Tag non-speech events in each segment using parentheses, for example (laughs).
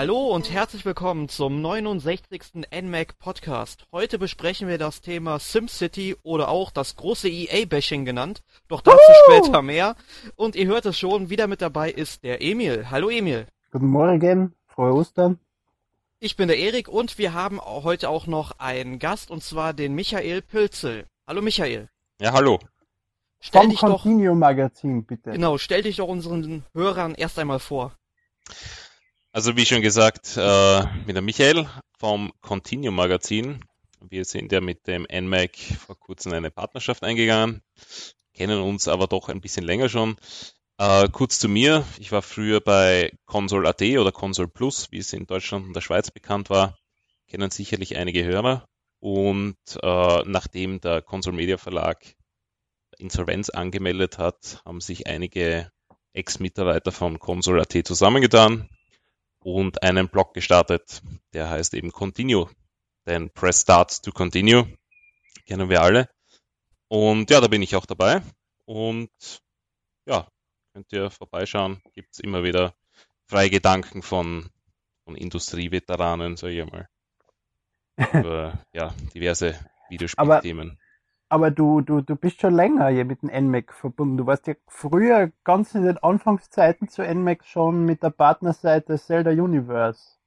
Hallo und herzlich willkommen zum 69. NMAC Podcast. Heute besprechen wir das Thema SimCity oder auch das große EA-Bashing genannt. Doch dazu uh! später mehr. Und ihr hört es schon, wieder mit dabei ist der Emil. Hallo Emil. Guten Morgen, frohe Ostern. Ich bin der Erik und wir haben heute auch noch einen Gast und zwar den Michael Pilzel. Hallo Michael. Ja, hallo. Stell Vom dich Continuum Magazin, bitte. Genau, stell dich doch unseren Hörern erst einmal vor. Also wie schon gesagt, äh, mit der Michael vom Continuum Magazin. Wir sind ja mit dem NMAC vor kurzem eine Partnerschaft eingegangen, kennen uns aber doch ein bisschen länger schon. Äh, kurz zu mir, ich war früher bei Console.at oder Console Plus, wie es in Deutschland und der Schweiz bekannt war, kennen sicherlich einige Hörer. Und äh, nachdem der Console Media Verlag Insolvenz angemeldet hat, haben sich einige Ex-Mitarbeiter von Console.at zusammengetan und einen Blog gestartet, der heißt eben Continue. Denn Press Start to Continue kennen wir alle. Und ja, da bin ich auch dabei. Und ja, könnt ihr vorbeischauen. Gibt es immer wieder freie Gedanken von, von Industrieveteranen, sag ich mal. (laughs) Über ja, diverse Videospielthemen. Aber du, du, du bist schon länger hier mit dem NMAC verbunden. Du warst ja früher ganz in den Anfangszeiten zu NMAC schon mit der Partnerseite Zelda Universe.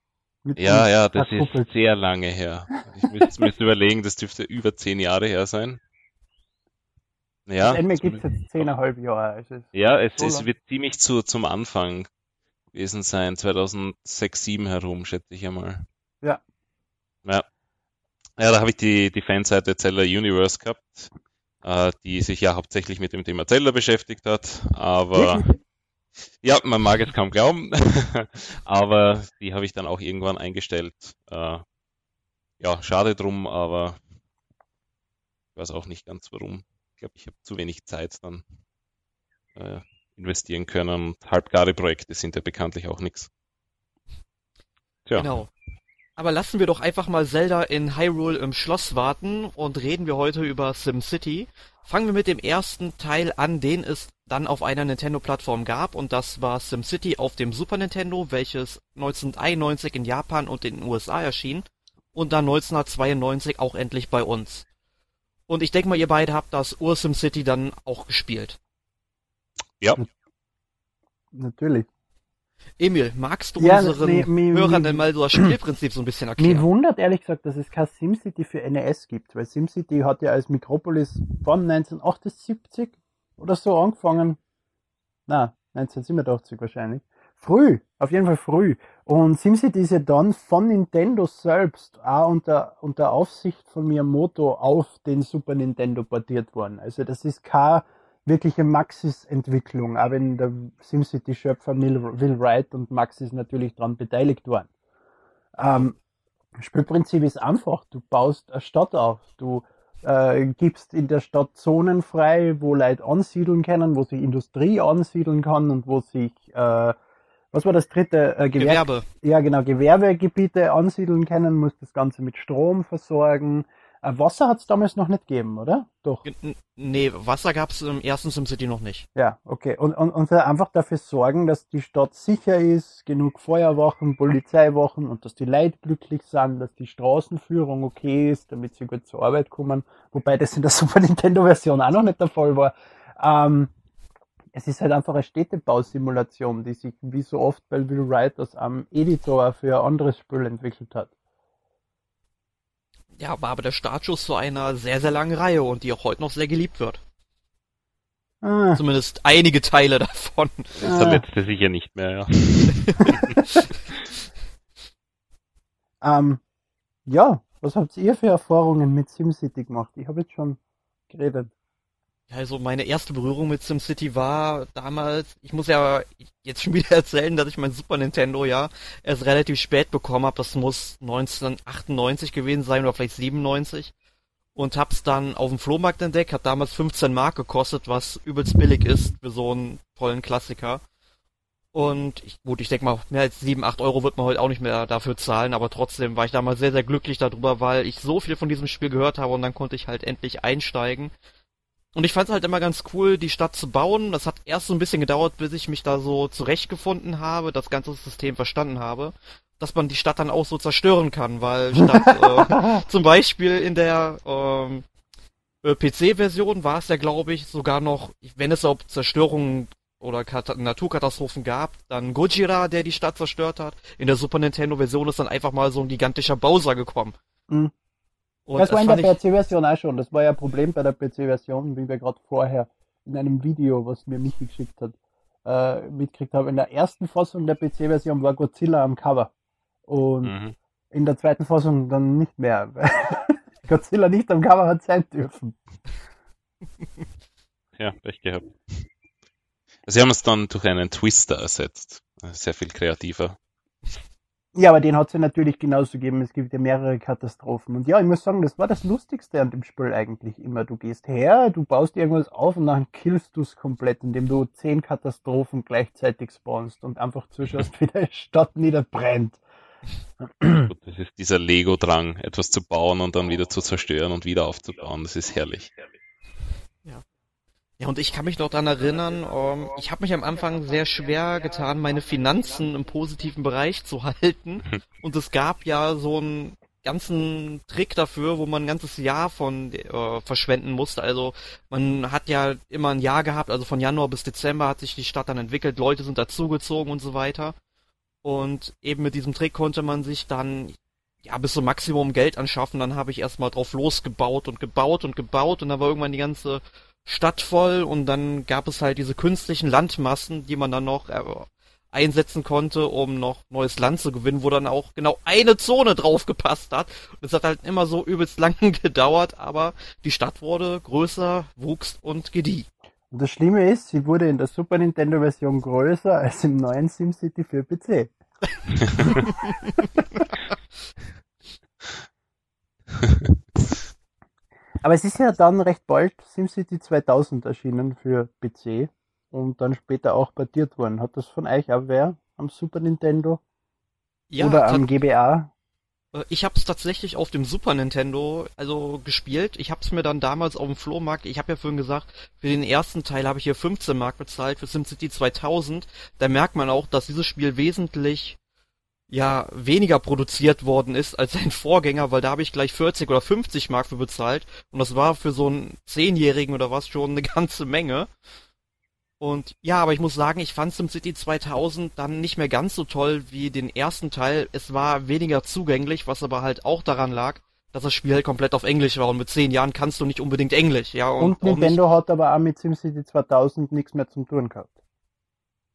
Ja, ja, das ist sehr lange her. Ich müsste, müsste (laughs) überlegen, das dürfte über zehn Jahre her sein. Ja. Das NMAC gibt es jetzt zehneinhalb Jahre. Also ja, es, so es wird ziemlich zu, zum Anfang gewesen sein, 2006, 2007 herum, schätze ich einmal. Ja. Ja. Ja, da habe ich die, die Fanseite Zelda Universe gehabt, äh, die sich ja hauptsächlich mit dem Thema Zelda beschäftigt hat, aber ja, man mag es kaum glauben, (laughs) aber die habe ich dann auch irgendwann eingestellt. Äh, ja, schade drum, aber ich weiß auch nicht ganz warum. Ich glaube, ich habe zu wenig Zeit dann äh, investieren können und halbgare Projekte sind ja bekanntlich auch nichts. Tja. Genau. Aber lassen wir doch einfach mal Zelda in Hyrule im Schloss warten und reden wir heute über SimCity. Fangen wir mit dem ersten Teil an, den es dann auf einer Nintendo-Plattform gab und das war SimCity auf dem Super Nintendo, welches 1991 in Japan und in den USA erschien und dann 1992 auch endlich bei uns. Und ich denke mal, ihr beide habt das Ur-SimCity dann auch gespielt. Ja. Natürlich. Emil, magst du ja, unseren nee, mir, Hörern mir, denn mal das Spielprinzip so ein bisschen erklären? Mir wundert ehrlich gesagt, dass es kein SimCity für NES gibt, weil SimCity hat ja als Mikropolis von 1978 oder so angefangen. Na, 1987 wahrscheinlich. Früh, auf jeden Fall früh. Und SimCity ist ja dann von Nintendo selbst auch unter, unter Aufsicht von Miyamoto auf den Super Nintendo portiert worden. Also das ist kein wirkliche Maxis-Entwicklung, auch wenn der SimCity-Schöpfer Will Wright und Maxis natürlich daran beteiligt waren. Ähm, Spielprinzip ist einfach, du baust eine Stadt auf, du äh, gibst in der Stadt Zonen frei, wo Leute ansiedeln können, wo sich Industrie ansiedeln kann und wo sich, äh, was war das dritte? Äh, Gewer Gewerbe. Ja, genau, Gewerbegebiete ansiedeln können, muss das Ganze mit Strom versorgen, Wasser hat es damals noch nicht gegeben, oder? Doch. Nee, Wasser gab es im ersten SimCity noch nicht. Ja, okay. Und, und, und einfach dafür sorgen, dass die Stadt sicher ist, genug Feuerwachen, Polizeiwachen und dass die Leute glücklich sind, dass die Straßenführung okay ist, damit sie gut zur Arbeit kommen. Wobei das in der (laughs) Super Nintendo-Version auch noch nicht der Fall war. Ähm, es ist halt einfach eine Städtebausimulation, die sich wie so oft bei Will Wright aus einem Editor für ein anderes Spiel entwickelt hat ja, war aber der Startschuss zu einer sehr, sehr langen Reihe und die auch heute noch sehr geliebt wird. Ah. Zumindest einige Teile (laughs) davon. Das ist der letzte sicher nicht mehr, ja. (laughs) ähm, ja, was habt ihr für Erfahrungen mit SimCity gemacht? Ich habe jetzt schon geredet. Also meine erste Berührung mit SimCity war damals, ich muss ja jetzt schon (laughs) wieder erzählen, dass ich mein Super Nintendo ja erst relativ spät bekommen habe. Das muss 1998 gewesen sein oder vielleicht 97. Und hab's dann auf dem Flohmarkt entdeckt, hat damals 15 Mark gekostet, was übelst billig ist für so einen tollen Klassiker. Und ich, gut, ich denke mal, mehr als 7, 8 Euro wird man heute auch nicht mehr dafür zahlen, aber trotzdem war ich damals sehr, sehr glücklich darüber, weil ich so viel von diesem Spiel gehört habe und dann konnte ich halt endlich einsteigen und ich fand es halt immer ganz cool, die Stadt zu bauen. Das hat erst so ein bisschen gedauert, bis ich mich da so zurechtgefunden habe, das ganze System verstanden habe. dass man die Stadt dann auch so zerstören kann, weil (laughs) statt äh, zum Beispiel in der ähm, äh, PC-Version war es ja, glaube ich, sogar noch, wenn es auch Zerstörungen oder Kat Naturkatastrophen gab, dann Gojira, der die Stadt zerstört hat. In der Super Nintendo-Version ist dann einfach mal so ein gigantischer Bowser gekommen. Mhm. Das war in der PC-Version auch schon. Das war ja ein Problem bei der PC-Version, wie wir gerade vorher in einem Video, was mir Michi geschickt hat, äh, mitgekriegt habe. In der ersten Fassung der PC-Version war Godzilla am Cover. Und mhm. in der zweiten Fassung dann nicht mehr. (laughs) Godzilla nicht am Cover hat sein dürfen. (laughs) Ja, Pech gehabt. Sie haben es dann durch einen Twister ersetzt. Sehr viel kreativer. Ja, aber den hat es ja natürlich genauso gegeben. Es gibt ja mehrere Katastrophen. Und ja, ich muss sagen, das war das Lustigste an dem Spiel eigentlich immer. Du gehst her, du baust irgendwas auf und dann killst du es komplett, indem du zehn Katastrophen gleichzeitig spawnst und einfach zuschaust, (laughs) wie der Stadt niederbrennt. Das ist dieser Lego-Drang, etwas zu bauen und dann wieder zu zerstören und wieder aufzubauen. Das ist herrlich. Ja. Ja, und ich kann mich noch daran erinnern, ähm, ich habe mich am Anfang sehr schwer getan, meine Finanzen im positiven Bereich zu halten. (laughs) Und es gab ja so einen ganzen Trick dafür, wo man ein ganzes Jahr von äh, verschwenden musste. Also man hat ja immer ein Jahr gehabt, also von Januar bis Dezember hat sich die Stadt dann entwickelt, Leute sind dazugezogen und so weiter. Und eben mit diesem Trick konnte man sich dann ja bis zum Maximum Geld anschaffen. Dann habe ich erstmal drauf losgebaut und gebaut und gebaut und dann war irgendwann die ganze Stadt voll und dann gab es halt diese künstlichen Landmassen, die man dann noch äh, einsetzen konnte, um noch neues Land zu gewinnen, wo dann auch genau eine Zone drauf gepasst hat. Und es hat halt immer so übelst (laughs) lang gedauert, aber die Stadt wurde größer, wuchs und gedieh. Und das Schlimme ist, sie wurde in der Super Nintendo Version größer als im neuen SimCity für PC. (laughs) (laughs) Aber es ist ja dann recht bald SimCity 2000 erschienen für PC und dann später auch portiert worden. Hat das von euch auch wer am Super Nintendo? Ja, Oder am GBA? Äh, ich habe es tatsächlich auf dem Super Nintendo also gespielt. Ich habe es mir dann damals auf dem Flohmarkt, ich habe ja vorhin gesagt, für den ersten Teil habe ich hier 15 Mark bezahlt, für SimCity 2000. Da merkt man auch, dass dieses Spiel wesentlich ja weniger produziert worden ist als sein Vorgänger, weil da habe ich gleich 40 oder 50 Mark für bezahlt und das war für so einen Zehnjährigen oder was schon eine ganze Menge. Und ja, aber ich muss sagen, ich fand SimCity 2000 dann nicht mehr ganz so toll wie den ersten Teil. Es war weniger zugänglich, was aber halt auch daran lag, dass das Spiel halt komplett auf Englisch war und mit zehn Jahren kannst du nicht unbedingt Englisch, ja. Und, und Nintendo hat aber auch mit SimCity 2000 nichts mehr zum tun gehabt.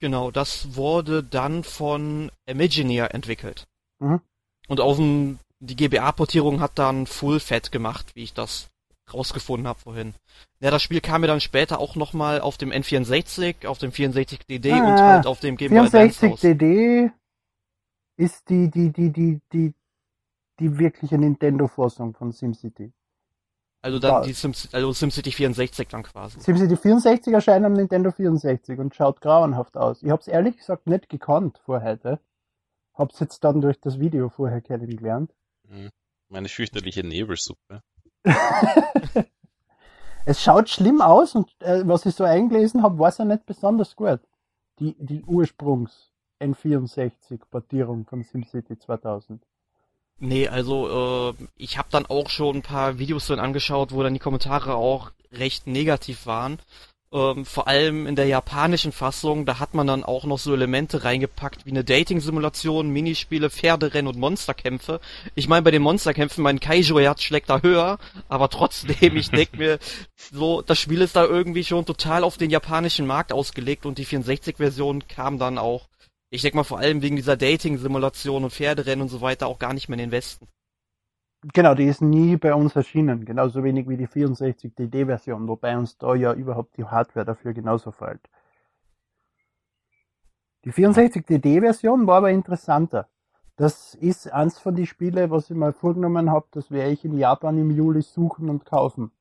Genau, das wurde dann von Imagineer entwickelt. Mhm. Und auf dem, die GBA-Portierung hat dann Full Fat gemacht, wie ich das rausgefunden habe vorhin. Ja, das Spiel kam mir dann später auch nochmal auf dem N64, auf dem 64DD ah, und halt auf dem Game Boy Advance 64DD ist die, die, die, die, die, die wirkliche Nintendo-Fassung von SimCity. Also dann die Sims, also SimCity 64 dann quasi. SimCity 64 erscheint am Nintendo 64 und schaut grauenhaft aus. Ich hab's ehrlich gesagt nicht gekannt vor heute. Hab's jetzt dann durch das Video vorher kennengelernt. Mhm. Meine fürchterliche Nebelsuppe. (laughs) es schaut schlimm aus und äh, was ich so eingelesen habe, war es ja nicht besonders gut. Die, die Ursprungs N64-Portierung von SimCity 2000. Nee, also äh, ich habe dann auch schon ein paar Videos dann angeschaut, wo dann die Kommentare auch recht negativ waren. Ähm, vor allem in der japanischen Fassung, da hat man dann auch noch so Elemente reingepackt wie eine Dating-Simulation, Minispiele, Pferderennen und Monsterkämpfe. Ich meine, bei den Monsterkämpfen, mein Kaijo-Herz schlägt da höher, aber trotzdem, ich denk mir, so, das Spiel ist da irgendwie schon total auf den japanischen Markt ausgelegt und die 64-Version kam dann auch ich denke mal vor allem wegen dieser Dating-Simulation und Pferderennen und so weiter auch gar nicht mehr in den Westen. Genau, die ist nie bei uns erschienen, genauso wenig wie die 64 DD-Version, wobei uns da ja überhaupt die Hardware dafür genauso fällt. Die 64 DD-Version war aber interessanter. Das ist eins von den Spielen, was ich mal vorgenommen habe, das werde ich in Japan im Juli suchen und kaufen.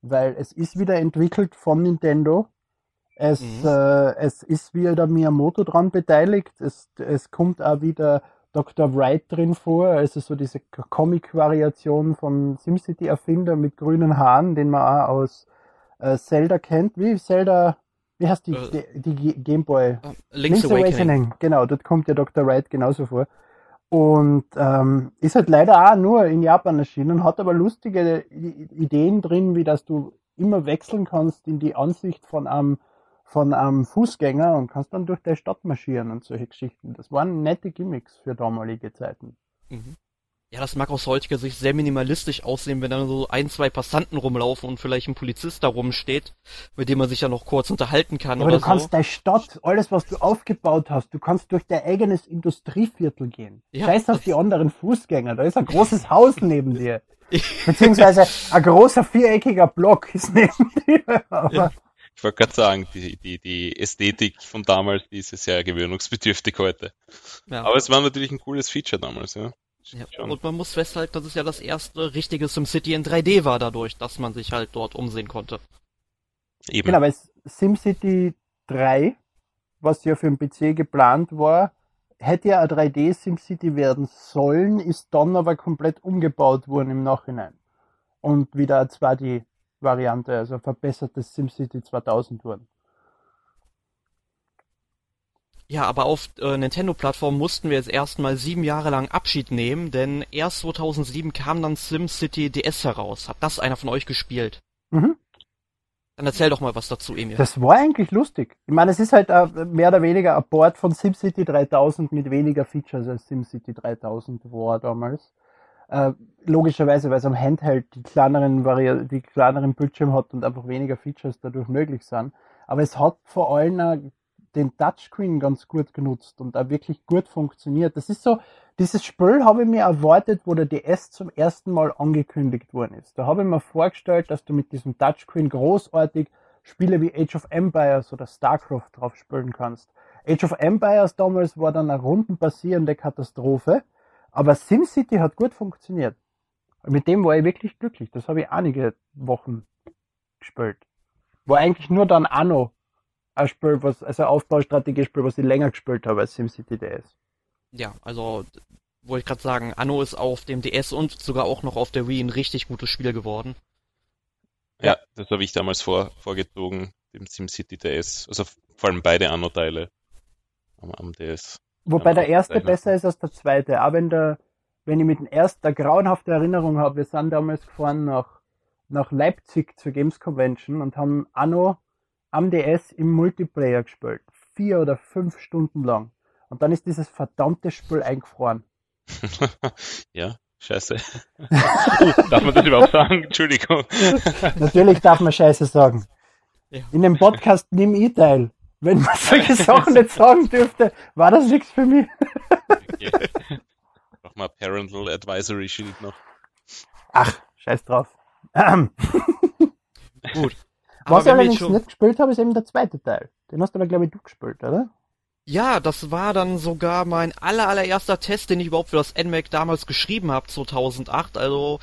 Weil es ist wieder entwickelt von Nintendo es, mhm. äh, es ist wieder Miyamoto dran beteiligt. Es, es kommt auch wieder Dr. Wright drin vor, also so diese Comic-Variation von SimCity-Erfinder mit grünen Haaren, den man auch aus äh, Zelda kennt. Wie Zelda, wie heißt die, äh, die, die Gameboy? Uh, Link's, Link's Awakening. Awakening. Genau, dort kommt ja Dr. Wright genauso vor. Und ähm, ist halt leider auch nur in Japan erschienen, hat aber lustige Ideen drin, wie dass du immer wechseln kannst in die Ansicht von einem, von einem Fußgänger und kannst dann durch die Stadt marschieren und solche Geschichten. Das waren nette Gimmicks für damalige Zeiten. Mhm. Ja, das mag aus heutiger Sicht sehr minimalistisch aussehen, wenn dann so ein, zwei Passanten rumlaufen und vielleicht ein Polizist da rumsteht, mit dem man sich ja noch kurz unterhalten kann. Aber du so. kannst deine Stadt, alles was du aufgebaut hast, du kannst durch dein eigenes Industrieviertel gehen. Ja. Scheiß auf die anderen Fußgänger, da ist ein großes Haus neben dir. (laughs) Beziehungsweise ein großer viereckiger Block ist neben dir. Ja. Ich wollte gerade sagen, die, die, die Ästhetik von damals, die ist ja sehr gewöhnungsbedürftig heute. Ja. Aber es war natürlich ein cooles Feature damals, ja. Ja, und man muss festhalten, dass es ja das erste richtige SimCity in 3D war dadurch, dass man sich halt dort umsehen konnte. Eben. Genau, weil SimCity 3, was ja für den PC geplant war, hätte ja ein 3D SimCity werden sollen, ist dann aber komplett umgebaut worden im Nachhinein. Und wieder ein 2D Variante, also verbessertes SimCity 2000 wurden. Ja, aber auf äh, Nintendo-Plattformen mussten wir jetzt erstmal sieben Jahre lang Abschied nehmen, denn erst 2007 kam dann SimCity DS heraus. Hat das einer von euch gespielt? Mhm. Dann erzähl doch mal was dazu, Emil. Das war eigentlich lustig. Ich meine, es ist halt äh, mehr oder weniger ein Port von SimCity 3000 mit weniger Features als SimCity 3000 war damals. Uh, logischerweise, weil es am Handheld die kleineren, Vari die kleineren Bildschirm hat und einfach weniger Features dadurch möglich sind. Aber es hat vor allem den Touchscreen ganz gut genutzt und auch wirklich gut funktioniert. Das ist so, dieses Spiel habe ich mir erwartet, wo der DS zum ersten Mal angekündigt worden ist. Da habe ich mir vorgestellt, dass du mit diesem Touchscreen großartig Spiele wie Age of Empires oder StarCraft drauf spielen kannst. Age of Empires damals war dann eine rundenbasierende Katastrophe, aber SimCity hat gut funktioniert. Mit dem war ich wirklich glücklich. Das habe ich einige Wochen gespielt. War eigentlich nur dann Anno ein Spiel, was, also ein Aufbaustrategiespiel, was ich länger gespielt habe als SimCity DS. Ja, also wollte ich gerade sagen, Anno ist auf dem DS und sogar auch noch auf der Wii ein richtig gutes Spiel geworden. Ja, das habe ich damals vor, vorgezogen, dem SimCity DS. Also vor allem beide Anno-Teile am, am, DS. Wobei der erste besser ist als der zweite. Auch wenn der, wenn ich mit dem ersten eine grauenhafte Erinnerung habe, wir sind damals gefahren nach, nach Leipzig zur Games Convention und haben Anno am DS im Multiplayer gespielt. Vier oder fünf Stunden lang. Und dann ist dieses verdammte Spiel eingefroren. (laughs) ja, scheiße. darf man das überhaupt sagen? Entschuldigung. Natürlich darf man scheiße sagen. Ja. In dem Podcast nimm ich teil. Wenn man solche Sachen nicht sagen dürfte, war das nichts für mich. okay. (laughs) Mach mal Parental Advisory Shield noch. Ach, scheiß drauf. (laughs) Gut. (laughs) Was ich allerdings schon... nicht gespielt habe, ist eben der zweite Teil. Den hast du aber, glaube ich, du gespielt, oder? Ja, das war dann sogar mein aller, allererster Test, den ich überhaupt für das NMAC damals geschrieben habe, 2008. Also,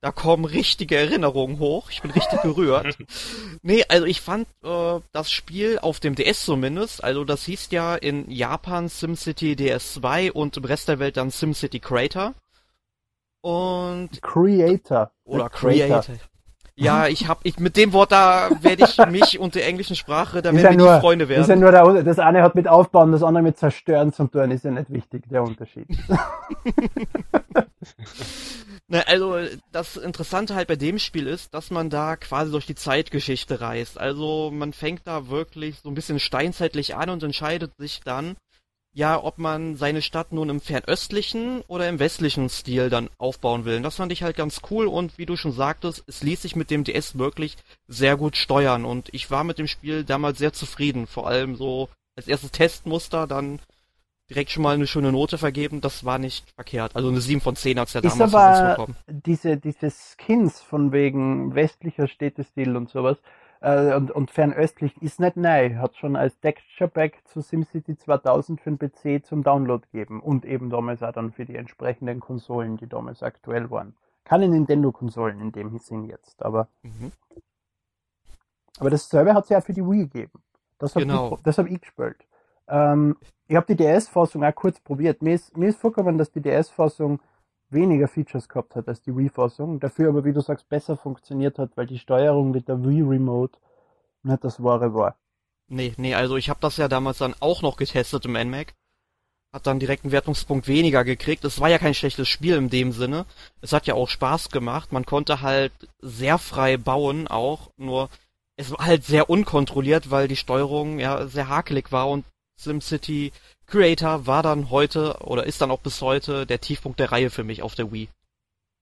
da kommen richtige Erinnerungen hoch. Ich bin richtig gerührt. (laughs) nee, also ich fand äh, das Spiel auf dem DS zumindest, also das hieß ja in Japan SimCity DS2 und im Rest der Welt dann SimCity Creator. Und Creator. Oder Creator. Creator. Ja, (laughs) ich hab, ich, mit dem Wort da werde ich mich und der englischen Sprache, da werden ja wir nur, Freunde werden. Ist ja nur der, das eine hat mit Aufbauen, das andere mit Zerstören zu tun, ist ja nicht wichtig, der Unterschied. (laughs) Na, also, das Interessante halt bei dem Spiel ist, dass man da quasi durch die Zeitgeschichte reist. Also, man fängt da wirklich so ein bisschen steinzeitlich an und entscheidet sich dann, ja, ob man seine Stadt nun im fernöstlichen oder im westlichen Stil dann aufbauen will. Und das fand ich halt ganz cool und wie du schon sagtest, es ließ sich mit dem DS wirklich sehr gut steuern und ich war mit dem Spiel damals sehr zufrieden. Vor allem so als erstes Testmuster dann direkt schon mal eine schöne Note vergeben, das war nicht verkehrt. Also eine 7 von 10 hat's ja damals ist aber bekommen. Diese, diese Skins von wegen westlicher Städtestil und sowas, äh, und, und fernöstlich ist nicht neu. Hat schon als Texture Pack zu SimCity 2000 für den PC zum Download gegeben und eben damals auch dann für die entsprechenden Konsolen, die damals aktuell waren. Keine Nintendo-Konsolen in dem Sinn jetzt, aber. Mhm. Aber dasselbe hat es ja für die Wii gegeben. Das habe genau. ich, hab ich gespielt. Ähm, ich habe die DS-Fassung auch kurz probiert. Mir ist, mir ist vorgekommen, dass die DS-Fassung weniger Features gehabt hat als die Wii-Fassung, dafür aber, wie du sagst, besser funktioniert hat, weil die Steuerung mit der Wii Remote nicht das wahre war. Nee, nee, also ich habe das ja damals dann auch noch getestet im NMAC. hat dann direkt einen Wertungspunkt weniger gekriegt. Es war ja kein schlechtes Spiel in dem Sinne. Es hat ja auch Spaß gemacht. Man konnte halt sehr frei bauen auch, nur es war halt sehr unkontrolliert, weil die Steuerung ja sehr hakelig war und SimCity Creator war dann heute oder ist dann auch bis heute der Tiefpunkt der Reihe für mich auf der Wii.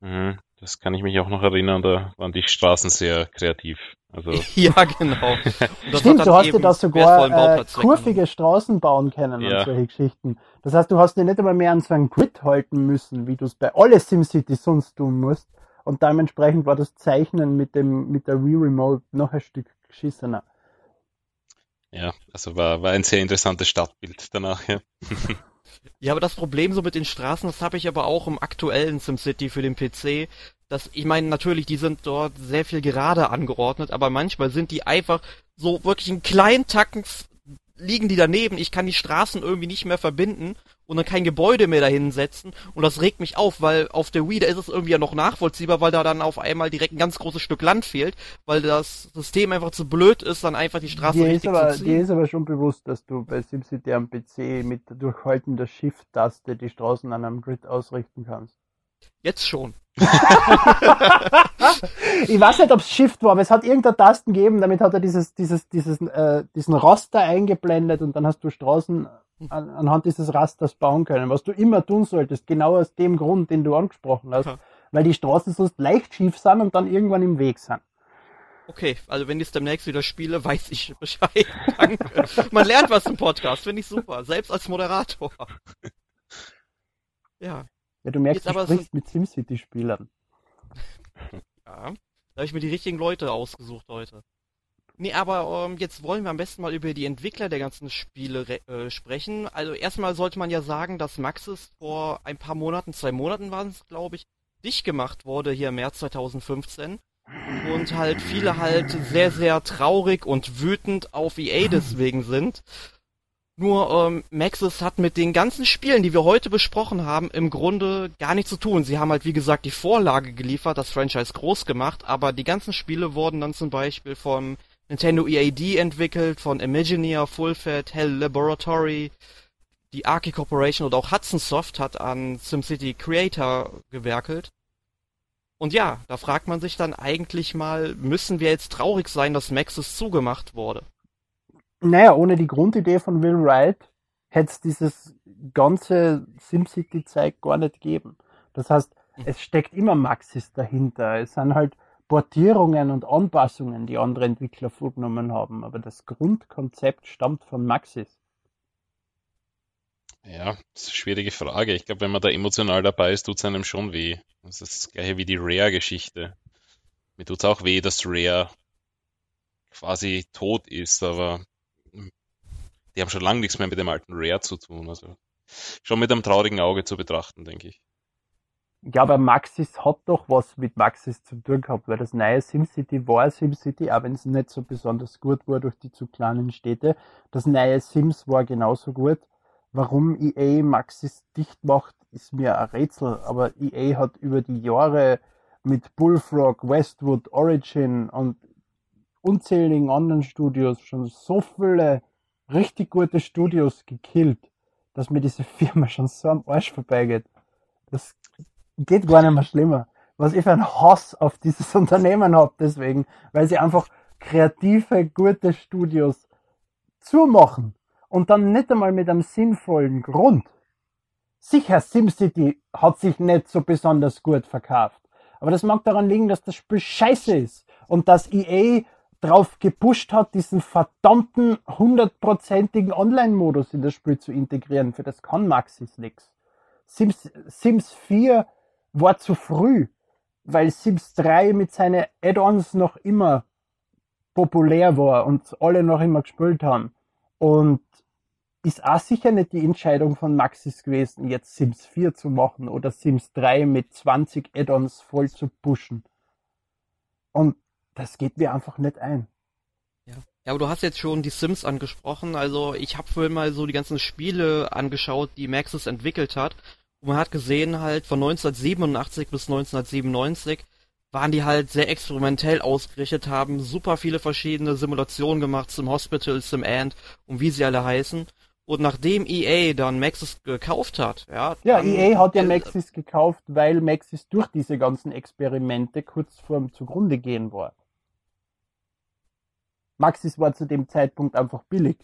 Mhm, das kann ich mich auch noch erinnern, da waren die Straßen sehr kreativ. Also (laughs) ja, genau. Stimmt, du hast ja da sogar äh, kurvige Straßen bauen können ja. und solche Geschichten. Das heißt, du hast dir nicht einmal mehr an so einen Grid halten müssen, wie du es bei alle SimCity sonst tun musst. Und dementsprechend war das Zeichnen mit dem mit der Wii Remote noch ein Stück geschissener. Ja, also war, war ein sehr interessantes Stadtbild danach, ja. (laughs) ja, aber das Problem so mit den Straßen, das habe ich aber auch im aktuellen SimCity für den PC. Das, ich meine, natürlich, die sind dort sehr viel gerade angeordnet, aber manchmal sind die einfach so wirklich einen kleinen Tacken liegen die daneben, ich kann die Straßen irgendwie nicht mehr verbinden und dann kein Gebäude mehr dahin setzen und das regt mich auf, weil auf der Wii, da ist es irgendwie ja noch nachvollziehbar, weil da dann auf einmal direkt ein ganz großes Stück Land fehlt, weil das System einfach zu blöd ist, dann einfach die Straße dir richtig aber, zu ziehen. Dir ist aber schon bewusst, dass du bei SimCity am PC mit Durchhalten der Shift-Taste die Straßen an einem Grid ausrichten kannst. Jetzt schon. (laughs) ich weiß nicht, ob es Shift war, aber es hat irgendeine Tasten gegeben, damit hat er dieses, dieses, dieses, äh, diesen Raster eingeblendet und dann hast du Straßen an, anhand dieses Rasters bauen können, was du immer tun solltest, genau aus dem Grund, den du angesprochen hast, ja. weil die Straßen sonst leicht schief sind und dann irgendwann im Weg sind. Okay, also wenn ich es demnächst wieder spiele, weiß ich (laughs) Bescheid. Danke. Man lernt was im Podcast, finde ich super, selbst als Moderator. Ja. Ja, du merkst, Jetzt du sprichst so... mit SimCity-Spielern. (laughs) Ja, da habe ich mir die richtigen Leute ausgesucht heute. Nee, aber ähm, jetzt wollen wir am besten mal über die Entwickler der ganzen Spiele äh, sprechen. Also erstmal sollte man ja sagen, dass Maxis vor ein paar Monaten, zwei Monaten waren es, glaube ich, dicht gemacht wurde hier im März 2015. Und halt viele halt sehr, sehr traurig und wütend auf EA deswegen sind. Nur ähm, Maxis hat mit den ganzen Spielen, die wir heute besprochen haben, im Grunde gar nichts zu tun. Sie haben halt, wie gesagt, die Vorlage geliefert, das Franchise groß gemacht, aber die ganzen Spiele wurden dann zum Beispiel vom Nintendo EAD entwickelt von Imagineer, Full Fat, Hell Laboratory, die Arki Corporation und auch Hudson Soft hat an SimCity Creator gewerkelt. Und ja, da fragt man sich dann eigentlich mal, müssen wir jetzt traurig sein, dass Maxis zugemacht wurde? Naja, ohne die Grundidee von Will Wright hätte es dieses ganze SimCity-Zeug gar nicht gegeben. Das heißt, es steckt immer Maxis dahinter. Es sind halt Portierungen und Anpassungen, die andere Entwickler vorgenommen haben, aber das Grundkonzept stammt von Maxis. Ja, das ist eine schwierige Frage. Ich glaube, wenn man da emotional dabei ist, tut es einem schon weh. Das ist das gleiche wie die Rare-Geschichte. Mir tut es auch weh, dass Rare quasi tot ist, aber die haben schon lange nichts mehr mit dem alten Rare zu tun. Also schon mit einem traurigen Auge zu betrachten, denke ich. Ja, aber Maxis hat doch was mit Maxis zu tun gehabt, weil das neue SimCity war SimCity, auch wenn es nicht so besonders gut war durch die zu kleinen Städte. Das neue Sims war genauso gut. Warum EA Maxis dicht macht, ist mir ein Rätsel, aber EA hat über die Jahre mit Bullfrog, Westwood, Origin und unzähligen anderen Studios schon so viele richtig gute Studios gekillt, dass mir diese Firma (laughs) schon so am Arsch vorbeigeht. Das geht gar nicht mehr schlimmer. Was ich für einen Hass auf dieses (laughs) Unternehmen habe, deswegen, weil sie einfach kreative, gute Studios zumachen und dann nicht einmal mit einem sinnvollen Grund. Sicher, SimCity hat sich nicht so besonders gut verkauft. Aber das mag daran liegen, dass das Spiel scheiße ist und dass EA drauf gepusht hat, diesen verdammten hundertprozentigen Online-Modus in das Spiel zu integrieren. Für das kann Maxis nix. Sims, Sims 4 war zu früh, weil Sims 3 mit seinen Add-ons noch immer populär war und alle noch immer gespielt haben. Und ist auch sicher nicht die Entscheidung von Maxis gewesen, jetzt Sims 4 zu machen oder Sims 3 mit 20 Add-ons voll zu pushen. Und das geht mir einfach nicht ein. Ja. ja, aber du hast jetzt schon die Sims angesprochen. Also ich habe vorhin mal so die ganzen Spiele angeschaut, die Maxis entwickelt hat. Und man hat gesehen halt von 1987 bis 1997 waren die halt sehr experimentell ausgerichtet, haben super viele verschiedene Simulationen gemacht, Sim Hospital, Sim Ant und wie sie alle heißen. Und nachdem EA dann Maxis gekauft hat, ja. Ja, EA hat ja äh, Maxis gekauft, weil Maxis durch diese ganzen Experimente kurz vorm zugrunde gehen war. Maxis war zu dem Zeitpunkt einfach billig.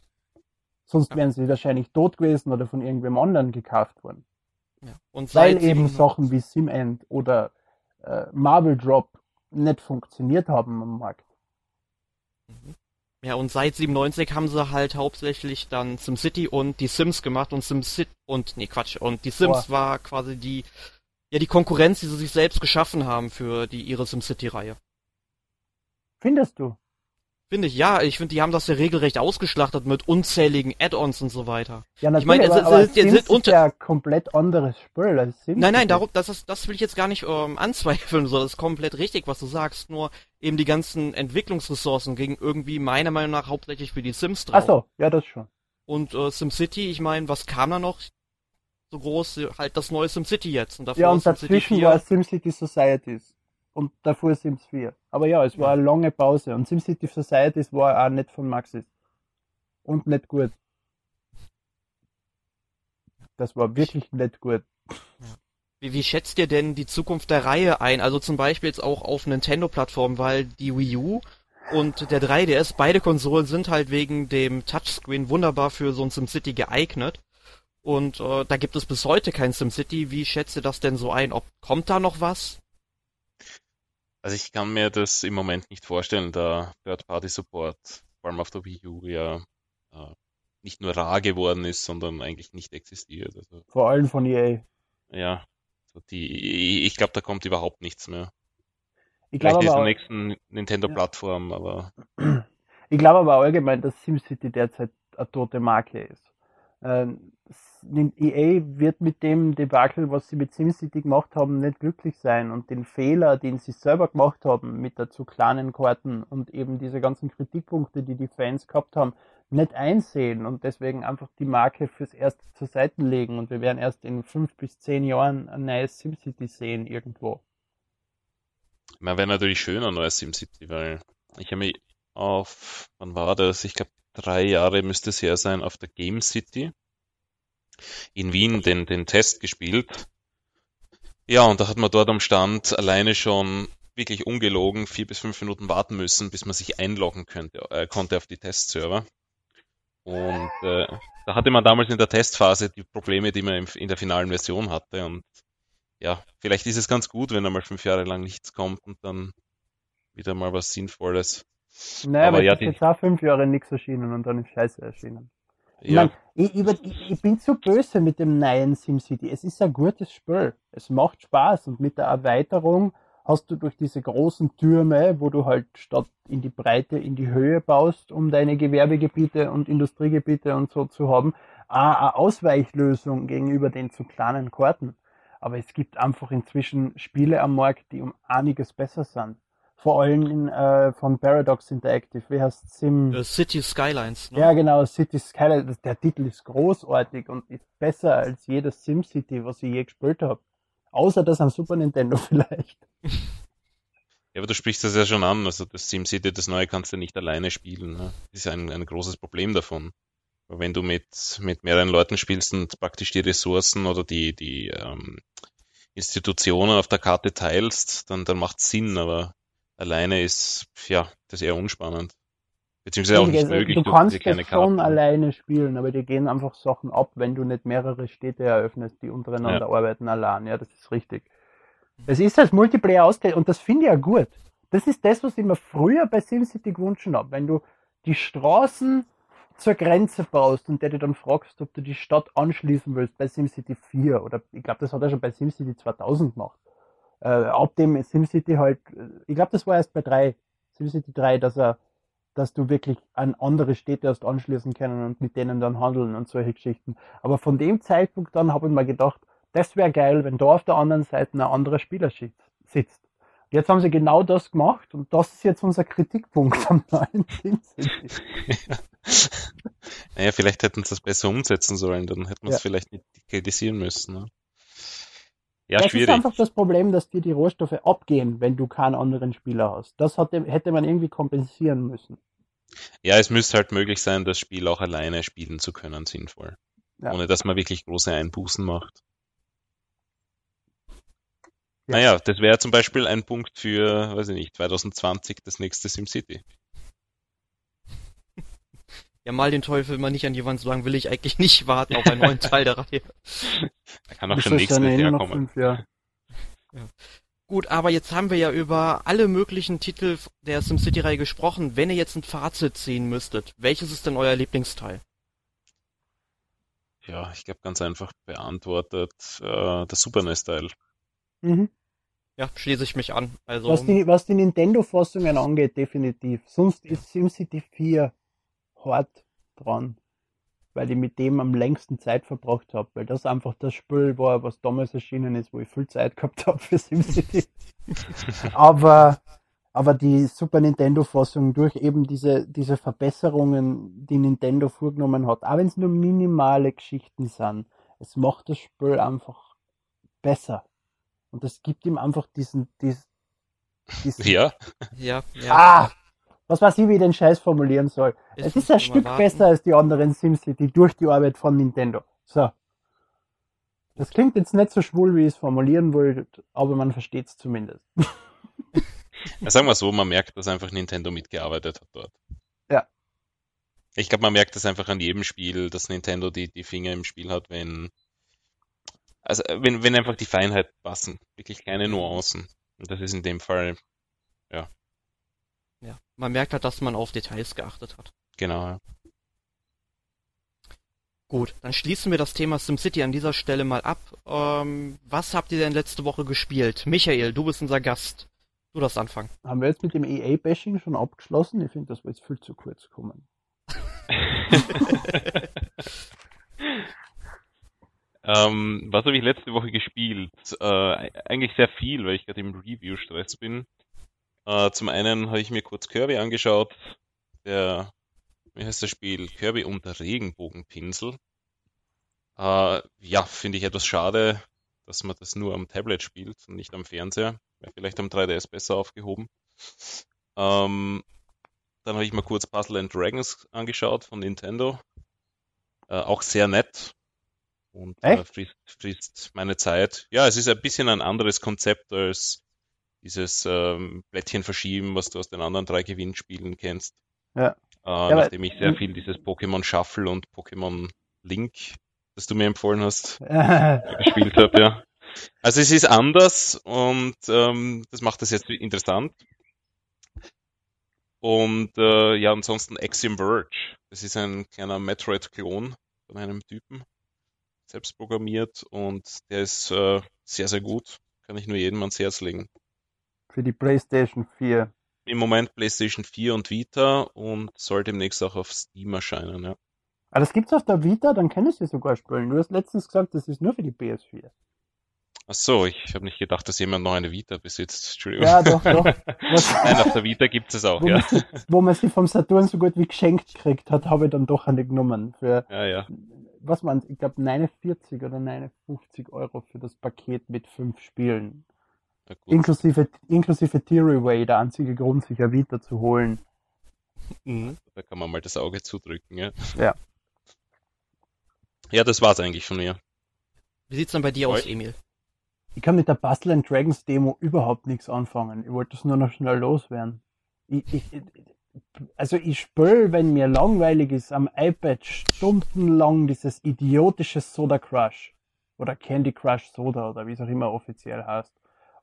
Sonst wären sie wahrscheinlich tot gewesen oder von irgendwem anderen gekauft worden. Ja. Und Weil eben Sachen wie SimEnd oder äh, Marvel Drop nicht funktioniert haben am Markt. Ja, und seit 97 haben sie halt hauptsächlich dann SimCity und die Sims gemacht und SimCity und nee, Quatsch, und die Sims Boah. war quasi die ja die Konkurrenz, die sie sich selbst geschaffen haben für die ihre SimCity Reihe. Findest du? Finde ich, ja, ich finde, die haben das ja regelrecht ausgeschlachtet mit unzähligen Add-ons und so weiter. Ja, Ich meine, natürlich, es- aber, es- aber es- Sims sind ist unter- ja ein komplett anderes Spiel als Sims. Nein, nein, darum, das ist, das will ich jetzt gar nicht ähm, (laughs) anzweifeln, so, das ist komplett richtig, was du sagst, nur eben die ganzen Entwicklungsressourcen gegen irgendwie meiner Meinung nach hauptsächlich für die Sims drauf. Ach so, ja, das schon. Und äh, SimCity, ich meine, was kam da noch so groß? Halt das neue SimCity jetzt. Und davor Ja, und SimCity dazwischen 4. war SimCity Societies. Und davor Sims 4. Aber ja, es war eine lange Pause. Und SimCity Societies war auch nicht von Maxis. Und nicht gut. Das war wirklich nicht gut. Wie, wie schätzt ihr denn die Zukunft der Reihe ein? Also zum Beispiel jetzt auch auf Nintendo-Plattformen, weil die Wii U und der 3DS, beide Konsolen sind halt wegen dem Touchscreen wunderbar für so ein SimCity geeignet. Und äh, da gibt es bis heute kein SimCity. Wie schätzt ihr das denn so ein? Ob kommt da noch was? Also ich kann mir das im Moment nicht vorstellen, da Third-Party-Support, vor allem auf der Wii U, ja äh, nicht nur rar geworden ist, sondern eigentlich nicht existiert. Also Vor allem von EA. ja, so die, ich glaube, da kommt überhaupt nichts mehr. Ich Vielleicht glaube ist der nächsten Nintendo-Plattform, aber (clears throat) ich glaube aber allgemein, dass SimCity derzeit eine tote Marke ist. Ähm, EA wird mit dem Debakel, was sie mit SimCity gemacht haben, nicht glücklich sein und den Fehler, den sie selber gemacht haben mit der zu kleinen Karten und eben diese ganzen Kritikpunkte, die die Fans gehabt haben, nicht einsehen und deswegen einfach die Marke fürs Erste zur Seite legen und wir werden erst in fünf bis zehn Jahren ein neues SimCity sehen irgendwo. man wäre natürlich schöner neues SimCity, weil ich habe mich auf, wann war das? Ich glaube, drei Jahre müsste es her sein, auf der Game City in Wien den, den Test gespielt. Ja, und da hat man dort am Stand alleine schon wirklich ungelogen vier bis fünf Minuten warten müssen, bis man sich einloggen könnte, äh, konnte auf die Testserver. Und äh, da hatte man damals in der Testphase die Probleme, die man im, in der finalen Version hatte. Und ja, vielleicht ist es ganz gut, wenn einmal fünf Jahre lang nichts kommt und dann wieder mal was Sinnvolles. Naja, Aber aber ja, ist die- jetzt auch fünf Jahre nichts erschienen und dann ist Scheiße erschienen. Ich, Ja, mein, ich, ich, ich, ich bin zu böse mit dem neuen SimCity. Es ist ein gutes Spiel. Es macht Spaß und mit der Erweiterung hast du durch diese großen Türme, wo du halt statt in die Breite in die Höhe baust, um deine Gewerbegebiete und Industriegebiete und so zu haben, auch eine Ausweichlösung gegenüber den zu kleinen Karten. Aber es gibt einfach inzwischen Spiele am Markt, die um einiges besser sind. Vor allem in, äh, von Paradox Interactive. Wie heißt Sim? Äh, City Skylines, ne? Ja, genau, City Skyline. Das- Der Titel ist großartig und ist besser als jedes SimCity, was ich je gespielt habe. Außer das am Super Nintendo (laughs) vielleicht. Ja, aber du sprichst das ja schon an. Also das SimCity, das neue kannst du nicht alleine spielen. Ne? Das ist ein, ein großes Problem davon. Aber Wenn du mit, mit mehreren Leuten spielst und praktisch die Ressourcen oder die, die ähm, Institutionen auf der Karte teilst, dann, dann macht Sinn, aber alleine ist ja das eher unspannend. Beziehungsweise auch nicht Also, möglich. du kannst das schon alleine spielen, aber dir gehen einfach Sachen ab, wenn du nicht mehrere Städte eröffnest, die untereinander arbeiten allein. Ja, das ist richtig. Es ist als Multiplayer ausgelegt und das finde ich ja gut. Das ist das, was ich mir früher bei SimCity gewünscht habe. Wenn du die Straßen zur Grenze baust und der dir dann fragst, ob du die Stadt anschließen willst bei SimCity 4 oder ich glaube, das hat er schon bei SimCity 2000 gemacht. Äh, ab dem SimCity halt, äh, ich glaube, das war erst bei 3, SimCity 3, dass er, dass du wirklich an andere Städte erst anschließen können und mit denen dann handeln und solche Geschichten. Aber von dem Zeitpunkt an habe ich mir gedacht, das wäre geil, wenn da auf der anderen Seite ein anderer Spieler sitzt. sitzt. Jetzt haben sie genau das gemacht und das ist jetzt unser Kritikpunkt am neuen (laughs) SimCity. (laughs) naja, vielleicht hätten sie das besser umsetzen sollen, dann hätten wir es Ja. vielleicht nicht kritisieren müssen. Ne? Ja, das ist schwierig. einfach das Problem, dass dir die Rohstoffe abgehen, wenn du keinen anderen Spieler hast. Das hatte, hätte man irgendwie kompensieren müssen. Ja, es müsste halt möglich sein, das Spiel auch alleine spielen zu können, sinnvoll. Ja. Ohne dass man wirklich große Einbußen macht. Ja. Naja, das wäre zum Beispiel ein Punkt für, weiß ich nicht, 2020 das nächste SimCity. Ja, mal den Teufel mal nicht an die Wand so lange will ich eigentlich nicht warten auf einen neuen (laughs) Teil der Reihe. Da kann auch Das schon nächstes Jahr kommen. fünf Jahre. Gut, aber jetzt haben wir ja über alle möglichen Titel der SimCity-Reihe gesprochen. Wenn ihr jetzt ein Fazit ziehen müsstet, welches ist denn euer Lieblingsteil? Ja, ich glaube ganz einfach beantwortet, äh, der Super NES-Teil. Mhm. Ja, schließe ich mich an. Also, Was die, was die Nintendo-Fassungen angeht, definitiv. Sonst ist SimCity 4 hart dran, weil ich mit dem am längsten Zeit verbracht habe, weil das einfach das Spiel war, was damals erschienen ist, wo ich viel Zeit gehabt habe für SimCity. (laughs) aber, aber die Super Nintendo-Fassung durch eben diese, diese Verbesserungen, die Nintendo vorgenommen hat, auch wenn es nur minimale Geschichten sind, es macht das Spiel einfach besser. Und es gibt ihm einfach diesen, diesen, diesen Ja, ja, ja. Ah! Was weiß ich, wie ich den Scheiß formulieren soll. Jetzt es ist ein Stück warten. besser als die anderen SimCity durch die Arbeit von Nintendo. So. Das klingt jetzt nicht so schwul, wie ich es formulieren wollte, aber man versteht es zumindest. Ja, sagen wir so, man merkt, dass einfach Nintendo mitgearbeitet hat dort. Ja. Ich glaube, man merkt das einfach an jedem Spiel, dass Nintendo die, die Finger im Spiel hat, wenn, also, wenn, wenn einfach die Feinheit passen. Wirklich kleine Nuancen. Und das ist in dem Fall, Ja, man merkt halt, dass man auf Details geachtet hat. genau. ja. Gut, dann schließen wir das Thema SimCity an dieser Stelle mal ab. Ähm, was habt ihr denn letzte Woche gespielt? Michael, du bist unser Gast. Du darfst anfangen. Haben wir jetzt mit dem EA-Bashing schon abgeschlossen? Ich finde, das war jetzt viel zu kurz kommen. (laughs) Ähm, was habe ich letzte Woche gespielt? Äh, eigentlich sehr viel, weil ich gerade im Review-Stress bin. Äh, zum einen habe ich mir kurz Kirby angeschaut. Der, wie heißt das Spiel? Kirby und Regenbogenpinsel. Äh, ja, finde ich etwas schade, dass man das nur am Tablet spielt und nicht am Fernseher. Wäre vielleicht am 3DS besser aufgehoben. Ähm, dann habe ich mal kurz Puzzle and Dragons angeschaut von Nintendo. Äh, auch sehr nett. Und äh, frisst, frisst meine Zeit. Ja, es ist ein bisschen ein anderes Konzept als dieses ähm, Blättchen verschieben, was du aus den anderen drei Gewinnspielen kennst. Ja. Äh, aber- nachdem ich sehr viel dieses Pokémon Shuffle und Pokémon Link, das du mir empfohlen hast, (laughs) gespielt habe, ja. Also es ist anders und ähm, das macht es jetzt interessant. Und äh, ja, ansonsten Axiom Verge. Das ist ein kleiner Metroid-Klon von einem Typen, selbst programmiert und der ist äh, sehr, sehr gut. Kann ich nur jedem ans Herz legen. Für die PlayStation 4. Im Moment PlayStation 4 und Vita und soll demnächst auch auf Steam erscheinen, ja. Ah, das gibt's auf der Vita, dann kann ich sie sogar spielen. Du hast letztens gesagt, das ist nur für die PS4. Ach so, ich habe nicht gedacht, dass jemand noch eine Vita besitzt. Entschuldigung. Ja, doch, doch. Was, (laughs) Nein, auf der Vita gibt es auch, wo, ja. man wo man sie vom Saturn so gut wie geschenkt gekriegt hat, habe ich dann doch eine genommen. Für, Ja, ja. was man, ich glaube 49 oder 59 Euro für das Paket mit fünf Spielen. Inklusive, inklusive Theory Way, der einzige Grund, sich ein Vita zu holen. Mhm. Da kann man mal das Auge zudrücken, ja. Ja. Ja, das war's eigentlich von mir. Wie sieht's denn bei dir aus, Euch? Emil? Ich kann mit der Puzzle and Dragons Demo überhaupt nichts anfangen. Ich wollte es nur noch schnell loswerden. Ich, ich, ich- also ich spüre, wenn mir langweilig ist, am iPad stundenlang dieses idiotische Soda Crush oder Candy Crush Soda oder wie es auch immer offiziell heißt.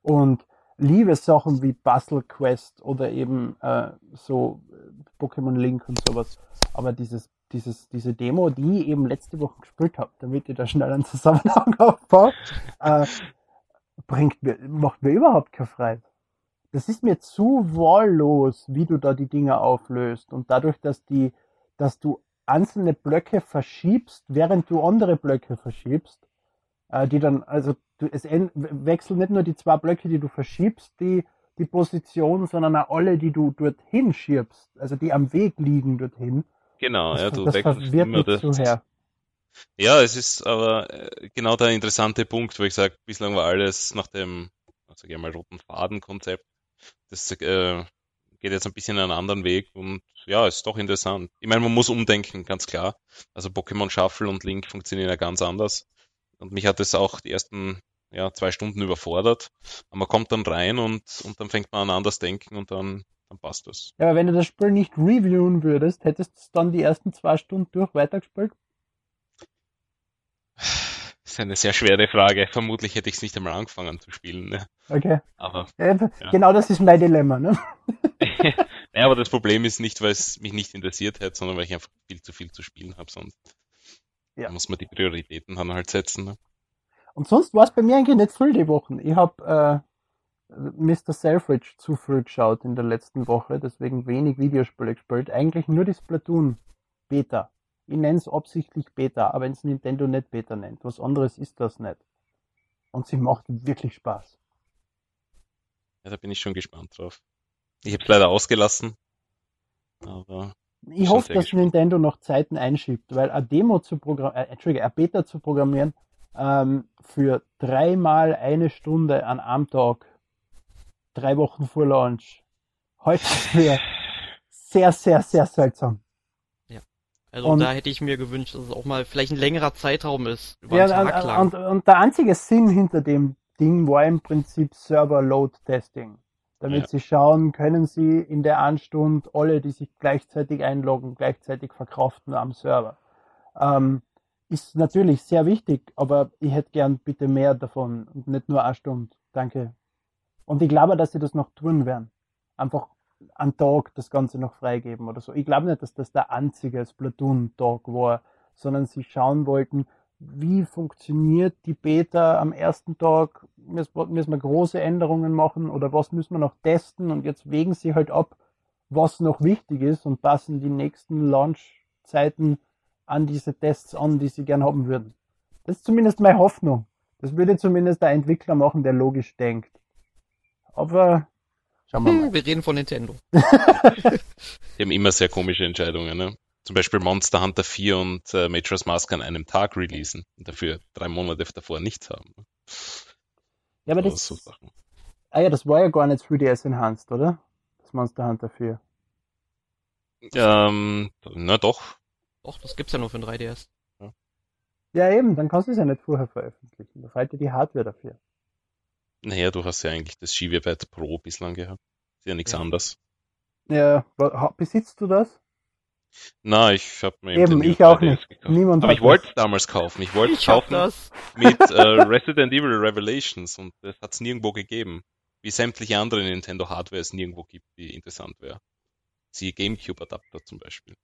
Und liebe Sachen wie Puzzle Quest oder eben äh, so äh, Pokémon Link und sowas. Aber dieses, dieses, diese Demo, die ich eben letzte Woche gespielt habe, damit ich da schnell einen Zusammenhang (laughs) aufbaue, äh, bringt mir, macht mir überhaupt keine Freude. Das ist mir zu wahllos, wie du da die Dinge auflöst. Und dadurch, dass die, dass du einzelne Blöcke verschiebst, während du andere Blöcke verschiebst, äh, die dann, also du, es wechseln nicht nur die zwei Blöcke, die du verschiebst, die, die Position, sondern auch alle, die du dorthin schiebst, also die am Weg liegen dorthin. Genau, ja, das du das wechselst immer das. zu her. Ja, es ist aber äh, genau der interessante Punkt, wo ich sage, bislang war alles nach dem, sag ich mal, roten Fadenkonzept des, äh, geht jetzt ein bisschen einen anderen Weg und ja, ist doch interessant. Ich meine, man muss umdenken, ganz klar. Also Pokémon Shuffle und Link funktionieren ja ganz anders. Und mich hat es auch die ersten ja, zwei Stunden überfordert. Aber man kommt dann rein und, und dann fängt man an anders denken und dann, dann passt das. Ja, aber wenn du das Spiel nicht reviewen würdest, hättest du dann die ersten zwei Stunden durch weitergespielt? Das ist eine sehr schwere Frage. Vermutlich hätte ich es nicht einmal angefangen zu spielen. Ne? Okay. Aber, ja, Genau das ist mein Dilemma. Ne? (laughs) ja, aber das Problem ist nicht, weil es mich nicht interessiert hätte, sondern weil ich einfach viel zu viel zu spielen habe. Sonst ja. muss man die Prioritäten dann halt setzen. Ne? Und sonst war es bei mir eigentlich nicht viel die Wochen. Ich habe äh, Mr. Selfridge zu viel geschaut in der letzten Woche, deswegen wenig Videospiele gespielt. Eigentlich nur die Splatoon Beta. Ich nenne es absichtlich Beta, aber wenn es Nintendo nicht Beta nennt. Was anderes ist das nicht. Und sie macht wirklich Spaß. Ja, da bin ich schon gespannt drauf. Ich habe es leider ausgelassen. Aber ich hoffe, dass gespannt. Nintendo noch Zeiten einschiebt, weil eine Demo zu programmieren, äh, Entschuldige, eine Beta zu programmieren, ähm, für dreimal eine Stunde an einem Tag, drei Wochen vor Launch, heute für sehr, sehr, sehr seltsam. Also und, da hätte ich mir gewünscht, dass es auch mal vielleicht ein längerer Zeitraum ist. Über ja, lang. Und, und der einzige Sinn hinter dem Ding war im Prinzip Server-Load-Testing. Damit ja. sie schauen, können sie in der einen Stunde alle, die sich gleichzeitig einloggen, gleichzeitig verkraften am Server. Ähm, ist natürlich sehr wichtig, aber ich hätte gern bitte mehr davon und nicht nur eine Stunde. Danke. Und ich glaube, dass sie das noch tun werden. Einfach einen Tag das Ganze noch freigeben oder so. Ich glaube nicht, dass das der einzige Splatoon-Tag war, sondern sie schauen wollten, wie funktioniert die Beta am ersten Tag, müssen wir große Änderungen machen oder was müssen wir noch testen und jetzt wägen sie halt ab, was noch wichtig ist und passen die nächsten Launch-Zeiten an diese Tests an, die sie gern haben würden. Das ist zumindest meine Hoffnung. Das würde zumindest der Entwickler machen, der logisch denkt. Aber Schauen wir mal. Wir reden von Nintendo. (laughs) Die haben immer sehr komische Entscheidungen, ne? Zum Beispiel Monster Hunter 4 und äh, Majora's Mask an einem Tag releasen und dafür drei Monate davor nichts haben. Ja, aber das, so ah ja, das war ja gar nicht 3DS Enhanced, oder? Das Monster Hunter 4. Ähm, na doch. Doch, das gibt's ja nur für ein 3DS. Ja. ja, eben, dann kannst du es ja nicht vorher veröffentlichen. Da fehlt dir die Hardware dafür. Naja, du hast ja eigentlich das Skiwebert Pro bislang gehabt. Ist ja nichts ja. anderes. Ja, besitzt du das? Na, ich habe mir eben ich auch nicht. Gekauft. Niemand Aber ich wollte es damals kaufen. Ich wollte es kaufen das. mit äh, (laughs) Resident Evil Revelations und das hat es nirgendwo gegeben. Wie sämtliche andere Nintendo Hardware es nirgendwo gibt, die interessant wäre. Siehe GameCube Adapter zum Beispiel.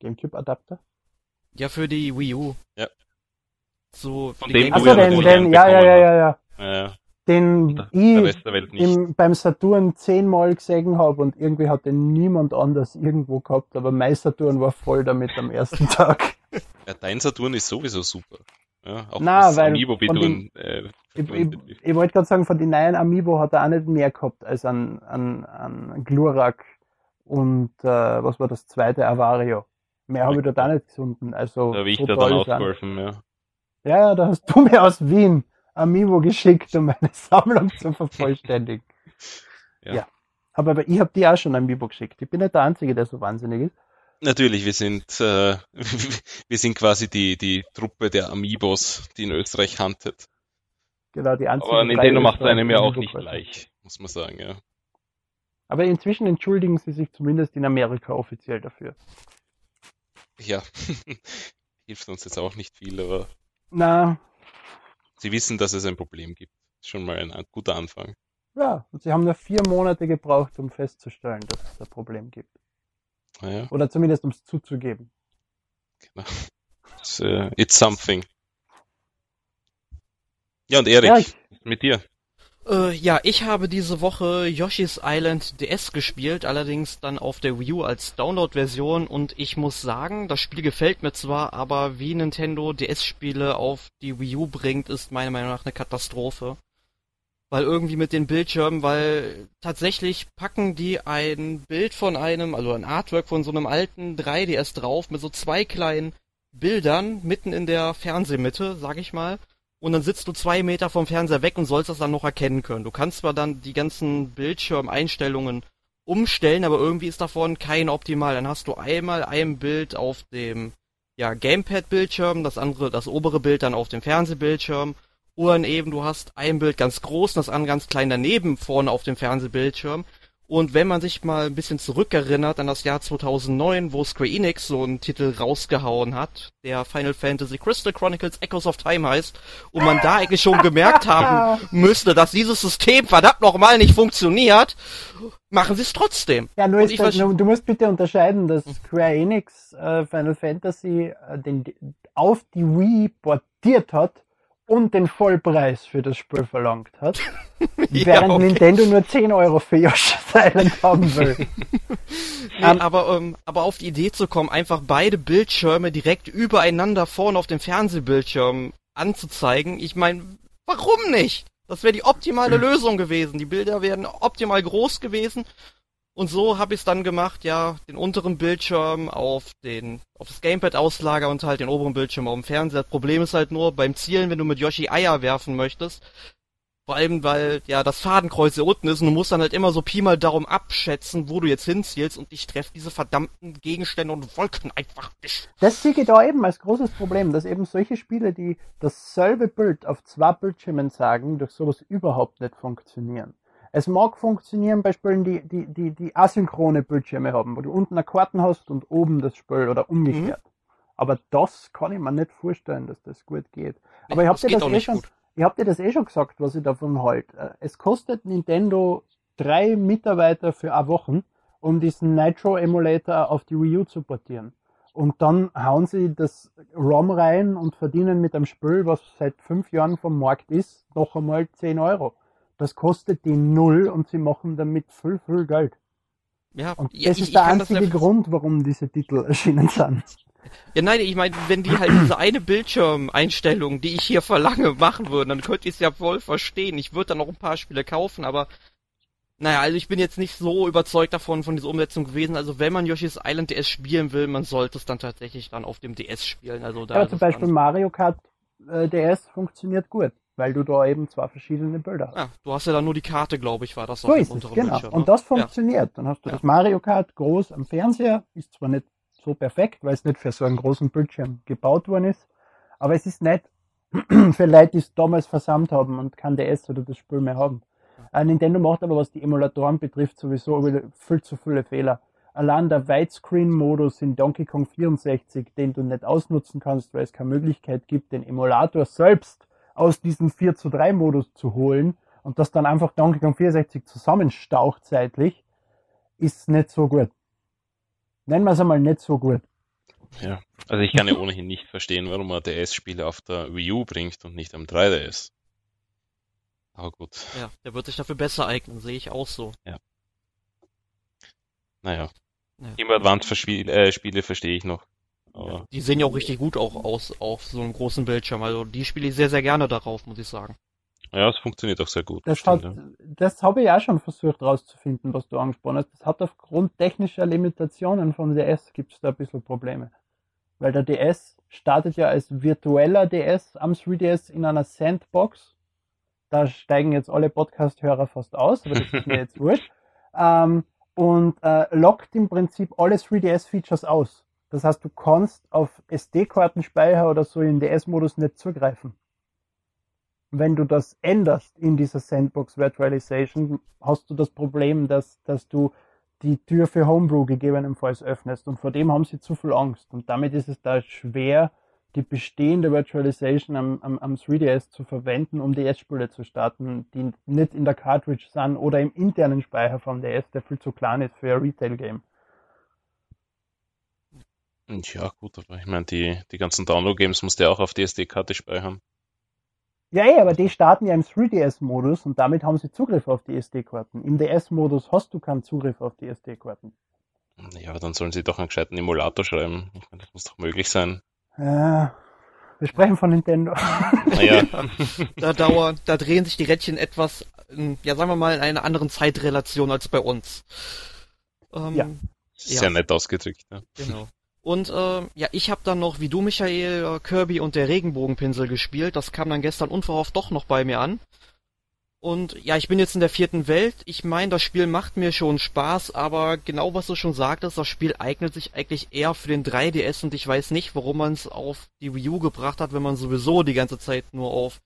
GameCube Adapter? Ja, für die Wii U. Ja. So, Von dem, Achso, den, den, ja, ja, ja, ja, ja. Ja. Den ich im, beim Saturn zehnmal gesehen habe und irgendwie hat den niemand anders irgendwo gehabt, aber mein Saturn war voll damit am ersten (laughs) Tag. Ja, dein Saturn ist sowieso super. Ja, auch Nein, das weil Amiibo, den, äh, ich, ich, ich wollte gerade sagen, von den neuen Amiibo hat er auch nicht mehr gehabt als an, an, an Glurak und äh, was war das zweite, Avario. Mehr habe ich dort auch nicht gefunden. Also, da habe ich da dann ausgeholfen, ja. Ja, da hast du (laughs) mir aus Wien Amiibo geschickt, um meine (laughs) Sammlung zu vervollständigen. ja. ja. Aber ich habe dir auch schon Amiibo geschickt. Ich bin nicht der Einzige, der so wahnsinnig ist. Natürlich, wir sind äh, (laughs) wir sind quasi die die Truppe der Amiibos, die in Österreich handelt. Genau, die einzige. Aber Nintendo macht einem ja auch nicht gleich, muss man sagen, ja. Aber inzwischen entschuldigen sie sich zumindest in Amerika offiziell dafür. Ja, (laughs) hilft uns jetzt auch nicht viel, aber. Na, Sie wissen, dass es ein Problem gibt. Schon mal ein, guter Anfang. Ja, und sie haben nur vier Monate gebraucht, um festzustellen, dass es ein Problem gibt. Ah ja. Oder zumindest um es zuzugeben. Genau. It's, uh, it's something. Ja, und Erik, Erik. mit dir. Äh, ja, ich habe diese Woche Yoshi's Island DS gespielt, allerdings dann auf der Wii U als Download-Version und ich muss sagen, das Spiel gefällt mir zwar, aber wie Nintendo DS-Spiele auf die Wii U bringt, ist meiner Meinung nach eine Katastrophe. Weil irgendwie mit den Bildschirmen, weil tatsächlich packen die ein Bild von einem, also ein Artwork von so einem alten 3DS drauf mit so zwei kleinen Bildern mitten in der Fernsehmitte, sag ich mal und dann sitzt du zwei Meter vom Fernseher weg und sollst das dann noch erkennen können. Du kannst zwar dann die ganzen Bildschirmeinstellungen umstellen, aber irgendwie ist davon kein optimal. Dann hast du einmal ein Bild auf dem ja, Gamepad-Bildschirm, das andere, das obere Bild dann auf dem Fernsehbildschirm. Oder eben, du hast ein Bild ganz groß, das andere ganz klein daneben vorne auf dem Fernsehbildschirm. Und wenn man sich mal ein bisschen zurückerinnert an das Jahr 2009, wo Square Enix so einen Titel rausgehauen hat, der Final Fantasy Crystal Chronicles Echoes of Time heißt, und man da eigentlich schon gemerkt haben (laughs) müsste, dass dieses System verdammt nochmal nicht funktioniert, machen sie es trotzdem. Ja, nur ist das, du musst bitte unterscheiden, dass Square Enix äh, Final Fantasy äh, den, auf die Wii portiert hat und den Vollpreis für das Spiel verlangt hat, (laughs) ja, während okay. Nintendo nur 10 Euro für Yoshi's Island haben will. (laughs) nee, um, aber, ähm, aber auf die Idee zu kommen, einfach beide Bildschirme direkt übereinander vorne auf dem Fernsehbildschirm anzuzeigen, ich meine, warum nicht? Das wäre die optimale (clears throat) Lösung gewesen. Die Bilder wären optimal groß gewesen und so habe ich es dann gemacht, ja, den unteren Bildschirm auf den auf das Gamepad auslager und halt den oberen Bildschirm auf dem Fernseher. Das Problem ist halt nur beim Zielen, wenn du mit Yoshi Eier werfen möchtest, vor allem weil ja das Fadenkreuz hier unten ist und du musst dann halt immer so Pi mal darum abschätzen, wo du jetzt hinzielst und ich treffe diese verdammten Gegenstände und Wolken einfach nicht. Das sehe ich da eben als großes Problem, dass eben solche Spiele, die dasselbe Bild auf zwei Bildschirmen sagen, durch sowas überhaupt nicht funktionieren. Es mag funktionieren bei Spielen, die, die, die, die asynchrone Bildschirme haben, wo du unten eine Karten hast und oben das Spiel oder umgekehrt. Mhm. Aber das kann ich mir nicht vorstellen, dass das gut geht. Aber ich habe dir das eh schon, ich hab dir das eh schon gesagt, was ich davon halte. Es kostet Nintendo drei Mitarbeiter für eine Woche, um diesen Nitro Emulator auf die Wii U zu portieren. Und dann hauen sie das ROM rein und verdienen mit einem Spiel, was seit fünf Jahren vom Markt ist, noch einmal 10 Euro. Das kostet die null und sie machen damit viel, viel Geld. Ja, und das ja, ist ich, der ich einzige Grund, warum diese Titel erschienen sind. Ja, nein, ich meine, wenn die halt diese eine Bildschirmeinstellung, die ich hier verlange, machen würden, dann könnte ich es ja voll verstehen. Ich würde dann noch ein paar Spiele kaufen, aber naja, also ich bin jetzt nicht so überzeugt davon, von dieser Umsetzung gewesen. Also wenn man Yoshi's Island DS spielen will, man sollte es dann tatsächlich dann auf dem DS spielen. Also da ja, zum Beispiel Mario Kart äh, DS funktioniert gut weil du da eben zwei verschiedene Bilder hast. Ja, du hast ja dann nur die Karte, glaube ich, war das so ist es, genau. Bildschirm, Und ne? das funktioniert. Ja. Dann hast du ja. das Mario Kart groß am Fernseher, ist zwar nicht so perfekt, weil es nicht für so einen großen Bildschirm gebaut worden ist, aber es ist nett (clears throat) für Leute, die es damals versammelt haben und kein DS oder das Spiel mehr haben. Äh, Nintendo macht aber, was die Emulatoren betrifft, sowieso viel zu viele Fehler. Allein der Widescreen-Modus in Donkey Kong 64, den du nicht ausnutzen kannst, weil es keine Möglichkeit gibt, den Emulator selbst aus diesem 4 zu 3 Modus zu holen und das dann einfach Donkey Kong 64 zusammenstaucht zeitlich, ist nicht so gut. Nennen wir es einmal nicht so gut. Ja, also ich kann ja ohnehin nicht verstehen, warum man DS-Spiele auf der Wii U bringt und nicht am 3DS. Aber gut. Ja, der wird sich dafür besser eignen, sehe ich auch so. Ja. Naja. Ja. Game Advance-Spiele äh, verstehe ich noch. Ja, die sehen ja auch richtig gut auch aus auf so einem großen Bildschirm. Also die spiele ich sehr, sehr gerne darauf, muss ich sagen. Ja, es funktioniert auch sehr gut. Das, hat, ja. das habe ich auch schon versucht rauszufinden, was du angesprochen hast. Das hat aufgrund technischer Limitationen vom DS gibt es da ein bisschen Probleme. Weil der DS startet ja als virtueller DS am 3DS in einer Sandbox. Da steigen jetzt alle Podcast-Hörer fast aus, aber das ist mir (laughs) jetzt wurscht. Ähm, und äh, lockt im Prinzip alle 3DS-Features aus. Das heißt, du kannst auf SD-Kartenspeicher oder so in DS-Modus nicht zugreifen. Wenn du das änderst in dieser Sandbox Virtualization, hast du das Problem, dass, dass du die Tür für Homebrew gegebenenfalls öffnest. Und vor dem haben sie zu viel Angst. Und damit ist es da schwer, die bestehende Virtualization am, am, am 3DS zu verwenden, um DS-Spiele zu starten, die nicht in der Cartridge sind oder im internen Speicher vom DS, der viel zu klein ist für ein Retail-Game. Ja, gut, aber ich meine, die, die ganzen Download-Games musst du ja auch auf die SD-Karte speichern. Ja, ey, aber die starten ja im 3DS-Modus und damit haben sie Zugriff auf die SD-Karten. Im DS-Modus hast du keinen Zugriff auf die SD-Karten. Ja, aber dann sollen sie doch einen gescheiten Emulator schreiben. Ich meine, das muss doch möglich sein. Ja, wir sprechen von Nintendo. Naja. (laughs) da dauern, da drehen sich die Rädchen etwas, ja, sagen wir mal, in einer anderen Zeitrelation als bei uns. Ähm, ja. Sehr ja. nett ausgedrückt, ja. Genau. Und äh, ja, ich habe dann noch, wie du Michael, äh, Kirby und der Regenbogenpinsel gespielt. Das kam dann gestern unverhofft doch noch bei mir an. Und ja, ich bin jetzt in der vierten Welt. Ich meine, das Spiel macht mir schon Spaß, aber genau was du schon sagtest, das Spiel eignet sich eigentlich eher für den 3DS und ich weiß nicht, warum man es auf die Wii U gebracht hat, wenn man sowieso die ganze Zeit nur auf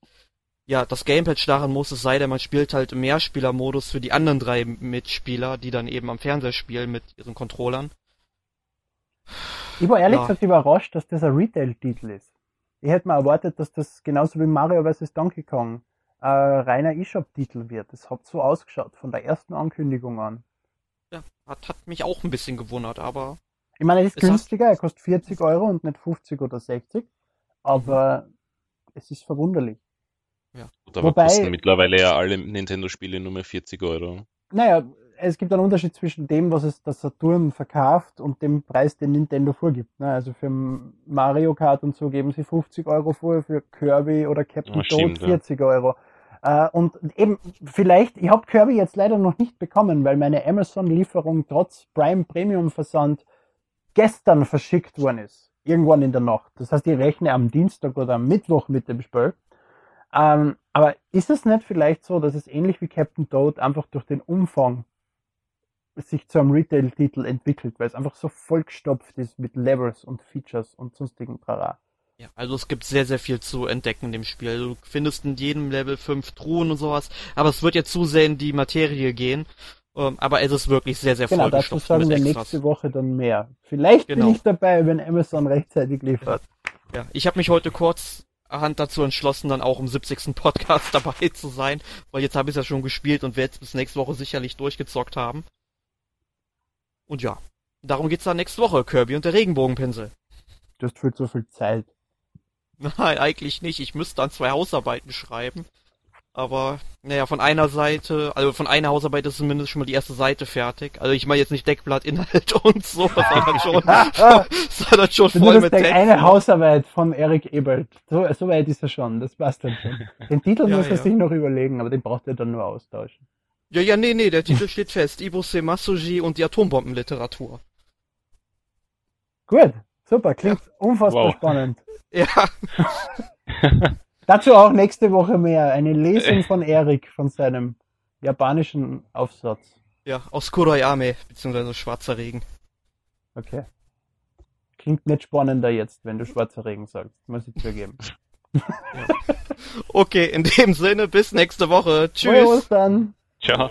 ja, das Gamepad starren muss, es sei denn, man spielt halt im Mehrspielermodus für die anderen drei Mitspieler, die dann eben am Fernseher spielen mit ihren Controllern. Ich war ehrlich ja. gesagt überrascht, dass das ein Retail-Titel ist. Ich hätte mir erwartet, dass das genauso wie Mario vs. Donkey Kong äh, reiner eShop-Titel wird. Das hat so ausgeschaut von der ersten Ankündigung an. Ja, hat, hat mich auch ein bisschen gewundert, aber. Ich meine, er ist günstiger, er kostet 40 Euro und nicht 50 oder 60, aber es ist verwunderlich. Ja. Gut, aber Wobei, kosten mittlerweile ja alle Nintendo-Spiele nur mehr 40 Euro. Naja, es gibt einen Unterschied zwischen dem, was es das Saturn verkauft und dem Preis, den Nintendo vorgibt. Ne? Also für Mario Kart und so geben sie 50 Euro vor, für Kirby oder Captain ja, Toad 40 ja. Euro. Äh, und eben, vielleicht, ich habe Kirby jetzt leider noch nicht bekommen, weil meine Amazon-Lieferung trotz Prime Premium Versand gestern verschickt worden ist. Irgendwann in der Nacht. Das heißt, ich rechne am Dienstag oder am Mittwoch mit dem Spiel. Ähm, aber ist es nicht vielleicht so, dass es ähnlich wie Captain Toad einfach durch den Umfang sich zu einem Retail-Titel entwickelt, weil es einfach so vollgestopft ist mit Levels und Features und sonstigen Trara? Ja, also es gibt sehr, sehr viel zu entdecken in dem Spiel. Du findest in jedem Level fünf Truhen und sowas, aber es wird jetzt zu sehr in die Materie gehen. Ähm, aber es ist wirklich sehr, sehr genau, vollgestopft. Genau, dazu sagen wir nächste Woche dann mehr. Vielleicht genau. bin ich dabei, wenn Amazon rechtzeitig liefert. Ja, ich habe mich heute kurz Hand dazu entschlossen, dann auch im 70. Podcast (laughs) dabei zu sein, weil jetzt habe ich es ja schon gespielt und werde es bis nächste Woche sicherlich durchgezockt haben. Und ja, darum geht's dann nächste Woche, Kirby und der Regenbogenpinsel. Du hast viel zu viel Zeit. (laughs) Nein, eigentlich nicht. Ich müsste dann zwei Hausarbeiten schreiben. Aber, naja, von einer Seite, also von einer Hausarbeit ist zumindest schon mal die erste Seite fertig. Also ich meine jetzt nicht Deckblatt, Inhalt (laughs) und so, sondern (laughs) schon, sondern schon voll mit Text. eine Hausarbeit von Eric Ebert. So, so weit ist er schon, das passt dann schon. Den Titel ja, muss er ja. sich noch überlegen, aber den braucht er dann nur austauschen. Ja, ja, nee, nee, der Titel steht fest. Ibose Masuji und die Atombombenliteratur. Gut, super, klingt ja. unfassbar wow. spannend. (laughs) Ja. (laughs) Dazu auch nächste Woche mehr. Eine Lesung von Erik von seinem japanischen Aufsatz. Ja, aus Kuroyame, beziehungsweise Schwarzer Regen. Okay. Klingt nicht spannender jetzt, wenn du Schwarzer Regen sagst, muss ich zugeben. (laughs) Ja. Okay, in dem Sinne, bis nächste Woche. Tschüss. Bis dann. Ciao.